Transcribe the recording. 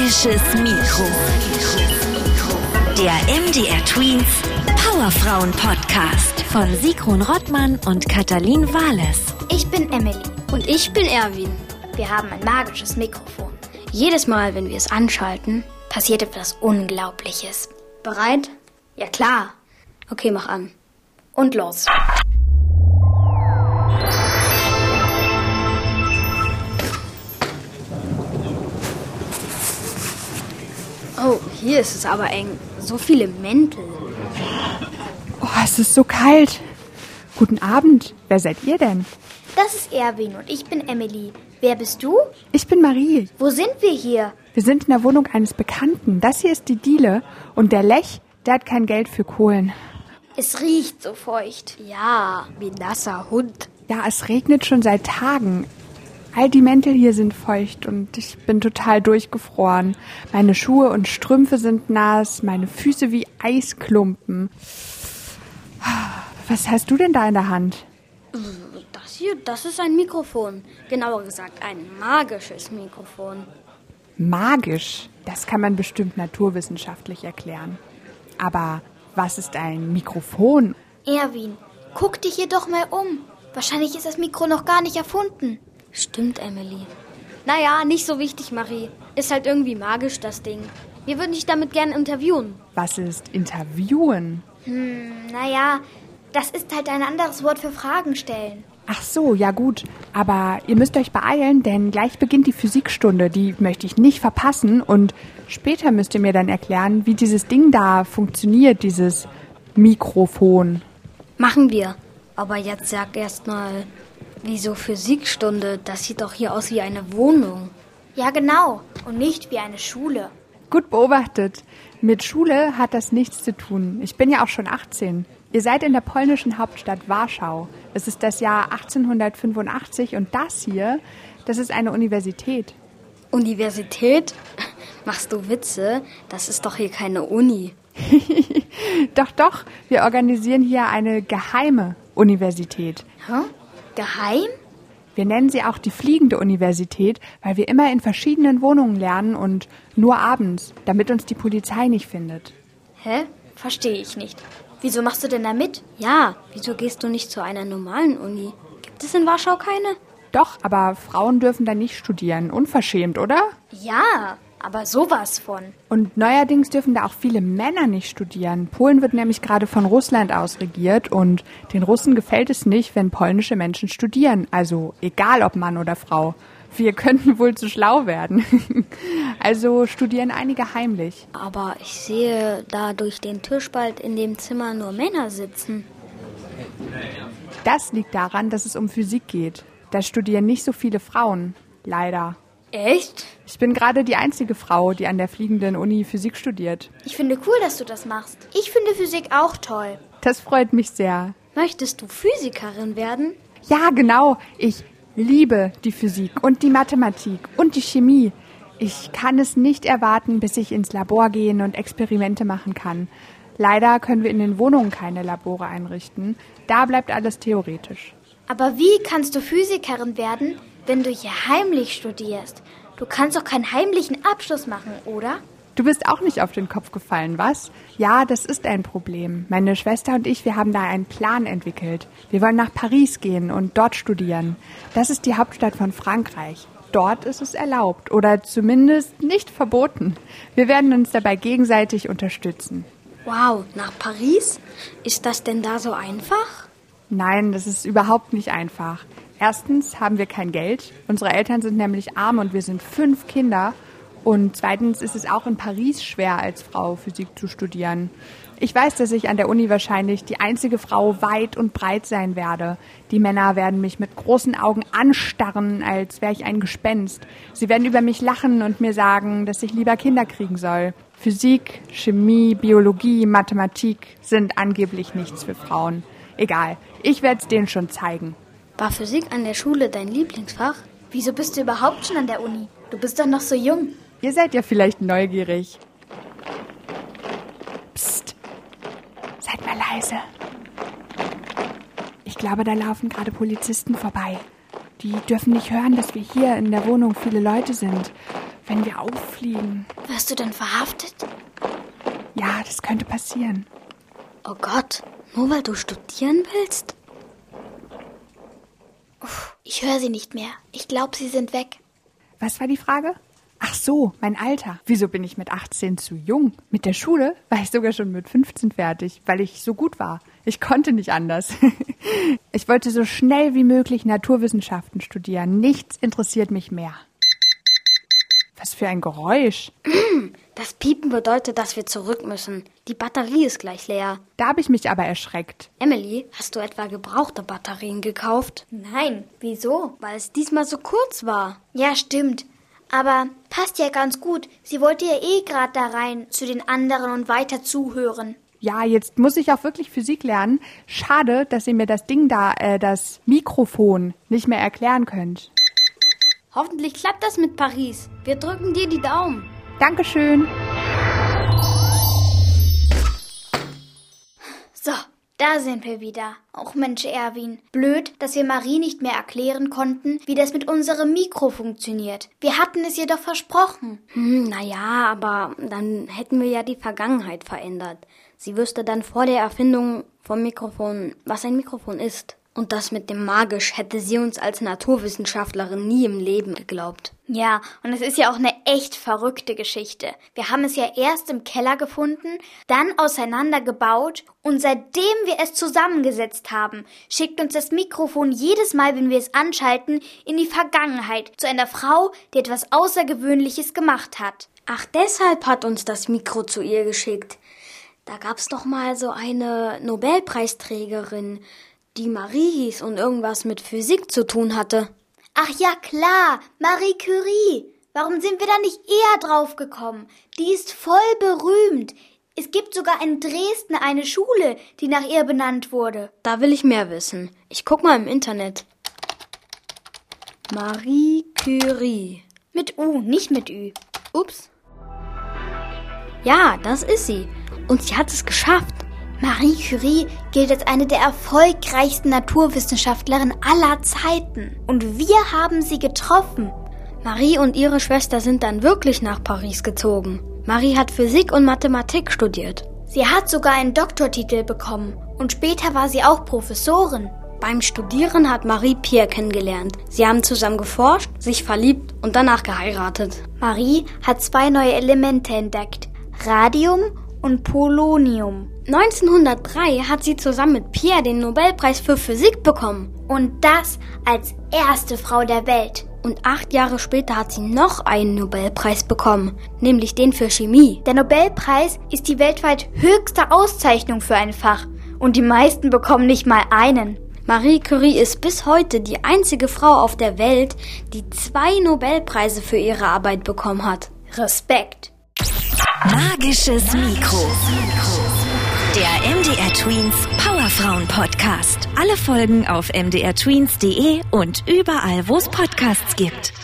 Magisches Mikro. Der MDR Tweens Powerfrauen Podcast von Sigrun Rottmann und Katalin Wales. Ich bin Emily. Und ich bin Erwin. Wir haben ein magisches Mikrofon. Jedes Mal, wenn wir es anschalten, Passiert etwas Unglaubliches. bereit? Ja klar. Okay, mach an. Und los. Oh, hier ist es aber eng. So viele Mäntel. Oh, es ist so kalt. Guten Abend. Wer seid ihr denn? Das ist Erwin und ich bin Emily. Wer bist du? Ich bin Marie. Wo sind wir hier? Wir sind in der Wohnung eines Bekannten. Das hier ist die Diele. Und der Lech, der hat kein Geld für Kohlen. Es riecht so feucht. Ja, wie nasser Hund. Ja, es regnet schon seit Tagen. All die Mäntel hier sind feucht und ich bin total durchgefroren. Meine Schuhe und Strümpfe sind nass, meine Füße wie Eisklumpen. Was hast du denn da in der Hand? Das hier, das ist ein Mikrofon. Genauer gesagt, ein magisches Mikrofon. Magisch. Das kann man bestimmt naturwissenschaftlich erklären. Aber was ist ein Mikrofon? Erwin, guck dich hier doch mal um. Wahrscheinlich ist das Mikro noch gar nicht erfunden. Stimmt, Emily. Naja, nicht so wichtig, Marie. Ist halt irgendwie magisch, das Ding. Wir würden dich damit gerne interviewen. Was ist Interviewen? Naja, das ist halt ein anderes Wort für Fragen stellen. Ach so, ja gut. Aber ihr müsst euch beeilen, denn gleich beginnt die Physikstunde. Die möchte ich nicht verpassen. Und später müsst ihr mir dann erklären, wie dieses Ding da funktioniert, dieses Mikrofon. Machen wir. Aber jetzt sag erst mal, wieso Physikstunde? Das sieht doch hier aus wie eine Wohnung. Ja, genau. Und nicht wie eine Schule. Gut beobachtet. Mit Schule hat das nichts zu tun. Ich bin ja auch schon 18. Ihr seid in der polnischen Hauptstadt Warschau. Es ist das Jahr 1885 und das hier, das ist eine Universität. Universität? Machst du Witze? Das ist doch hier keine Uni. Doch, doch, wir organisieren hier eine geheime Universität. Hä? Geheim? Wir nennen sie auch die fliegende Universität, weil wir immer in verschiedenen Wohnungen lernen und nur abends, damit uns die Polizei nicht findet. Hä? Verstehe ich nicht. Wieso machst du denn da mit? Ja, wieso gehst du nicht zu einer normalen Uni? Gibt es in Warschau keine? Doch, aber Frauen dürfen da nicht studieren. Unverschämt, oder? Ja, aber sowas von. Und neuerdings dürfen da auch viele Männer nicht studieren. Polen wird nämlich gerade von Russland aus regiert und den Russen gefällt es nicht, wenn polnische Menschen studieren. Also egal ob Mann oder Frau. Wir könnten wohl zu schlau werden. also studieren einige heimlich. Aber ich sehe da durch den Türspalt in dem Zimmer nur Männer sitzen. Das liegt daran, dass es um Physik geht. Da studieren nicht so viele Frauen. Leider. Echt? Ich bin gerade die einzige Frau, die an der fliegenden Uni Physik studiert. Ich finde cool, dass du das machst. Ich finde Physik auch toll. Das freut mich sehr. Möchtest du Physikerin werden? Ja, genau. Ich liebe die Physik und die Mathematik und die Chemie. Ich kann es nicht erwarten, bis ich ins Labor gehen und Experimente machen kann. Leider können wir in den Wohnungen keine Labore einrichten. Da bleibt alles theoretisch. Aber wie kannst du Physikerin werden, wenn du hier heimlich studierst? Du kannst doch keinen heimlichen Abschluss machen, oder? Du bist auch nicht auf den Kopf gefallen, was? Ja, das ist ein Problem. Meine Schwester und ich, wir haben da einen Plan entwickelt. Wir wollen nach Paris gehen und dort studieren. Das ist die Hauptstadt von Frankreich. Dort ist es erlaubt oder zumindest nicht verboten. Wir werden uns dabei gegenseitig unterstützen. Wow, nach Paris? Ist das denn da so einfach? Nein, das ist überhaupt nicht einfach. Erstens haben wir kein Geld. Unsere Eltern sind nämlich arm und wir sind fünf Kinder. Und zweitens ist es auch in Paris schwer, als Frau Physik zu studieren. Ich weiß, dass ich an der Uni wahrscheinlich die einzige Frau weit und breit sein werde. Die Männer werden mich mit großen Augen anstarren, als wäre ich ein Gespenst. Sie werden über mich lachen und mir sagen, dass ich lieber Kinder kriegen soll. Physik, Chemie, Biologie, Mathematik sind angeblich nichts für Frauen. Egal, ich werde es denen schon zeigen. War Physik an der Schule dein Lieblingsfach? Wieso bist du überhaupt schon an der Uni? Du bist doch noch so jung. Ihr seid ja vielleicht neugierig. Psst. Seid mal leise. Ich glaube, da laufen gerade Polizisten vorbei. Die dürfen nicht hören, dass wir hier in der Wohnung viele Leute sind. wenn wir auffliegen. Wirst du dann verhaftet? Ja, das könnte passieren. Oh Gott, nur weil du studieren willst? Ich höre sie nicht mehr. Ich glaube, sie sind weg. Was war die Frage? Ach so, mein Alter. Wieso bin ich mit 18 zu jung? Mit der Schule war ich sogar schon mit 15 fertig, weil ich so gut war. Ich konnte nicht anders. ich wollte so schnell wie möglich Naturwissenschaften studieren. Nichts interessiert mich mehr. Was für ein Geräusch. Das Piepen bedeutet, dass wir zurück müssen. Die Batterie ist gleich leer. Da habe ich mich aber erschreckt. Emily, hast du etwa gebrauchte Batterien gekauft? Nein, wieso? Weil es diesmal so kurz war. Ja, stimmt. Aber passt ja ganz gut. Sie wollte ja eh gerade da rein zu den anderen und weiter zuhören. Ja, jetzt muss ich auch wirklich Physik lernen. Schade, dass ihr mir das Ding da, äh, das Mikrofon, nicht mehr erklären könnt. Hoffentlich klappt das mit Paris. Wir drücken dir die Daumen. Dankeschön. So, da sind wir wieder. Auch Mensch, Erwin. Blöd, dass wir Marie nicht mehr erklären konnten, wie das mit unserem Mikro funktioniert. Wir hatten es ihr doch versprochen. Hm, naja, aber dann hätten wir ja die Vergangenheit verändert. Sie wüsste dann vor der Erfindung vom Mikrofon, was ein Mikrofon ist. Und das mit dem Magisch hätte sie uns als Naturwissenschaftlerin nie im Leben geglaubt. Ja, und es ist ja auch eine echt verrückte Geschichte. Wir haben es ja erst im Keller gefunden, dann auseinandergebaut und seitdem wir es zusammengesetzt haben, schickt uns das Mikrofon jedes Mal, wenn wir es anschalten, in die Vergangenheit zu einer Frau, die etwas Außergewöhnliches gemacht hat. Ach, deshalb hat uns das Mikro zu ihr geschickt. Da gab's doch mal so eine Nobelpreisträgerin, die Marie hieß und irgendwas mit Physik zu tun hatte. Ach ja, klar, Marie Curie. Warum sind wir da nicht eher drauf gekommen? Die ist voll berühmt. Es gibt sogar in Dresden eine Schule, die nach ihr benannt wurde. Da will ich mehr wissen. Ich guck mal im Internet. Marie Curie. Mit U, nicht mit Ü. Ups. Ja, das ist sie. Und sie hat es geschafft. Marie Curie gilt als eine der erfolgreichsten Naturwissenschaftlerinnen aller Zeiten. Und wir haben sie getroffen. Marie und ihre Schwester sind dann wirklich nach Paris gezogen. Marie hat Physik und Mathematik studiert. Sie hat sogar einen Doktortitel bekommen. Und später war sie auch Professorin. Beim Studieren hat Marie Pierre kennengelernt. Sie haben zusammen geforscht, sich verliebt und danach geheiratet. Marie hat zwei neue Elemente entdeckt. Radium und Polonium. 1903 hat sie zusammen mit Pierre den Nobelpreis für Physik bekommen. Und das als erste Frau der Welt. Und acht Jahre später hat sie noch einen Nobelpreis bekommen, nämlich den für Chemie. Der Nobelpreis ist die weltweit höchste Auszeichnung für ein Fach. Und die meisten bekommen nicht mal einen. Marie Curie ist bis heute die einzige Frau auf der Welt, die zwei Nobelpreise für ihre Arbeit bekommen hat. Respekt. Magisches Mikro. Der MDR Tweens Powerfrauen Podcast. Alle Folgen auf mdrtweens.de und überall, wo es Podcasts gibt.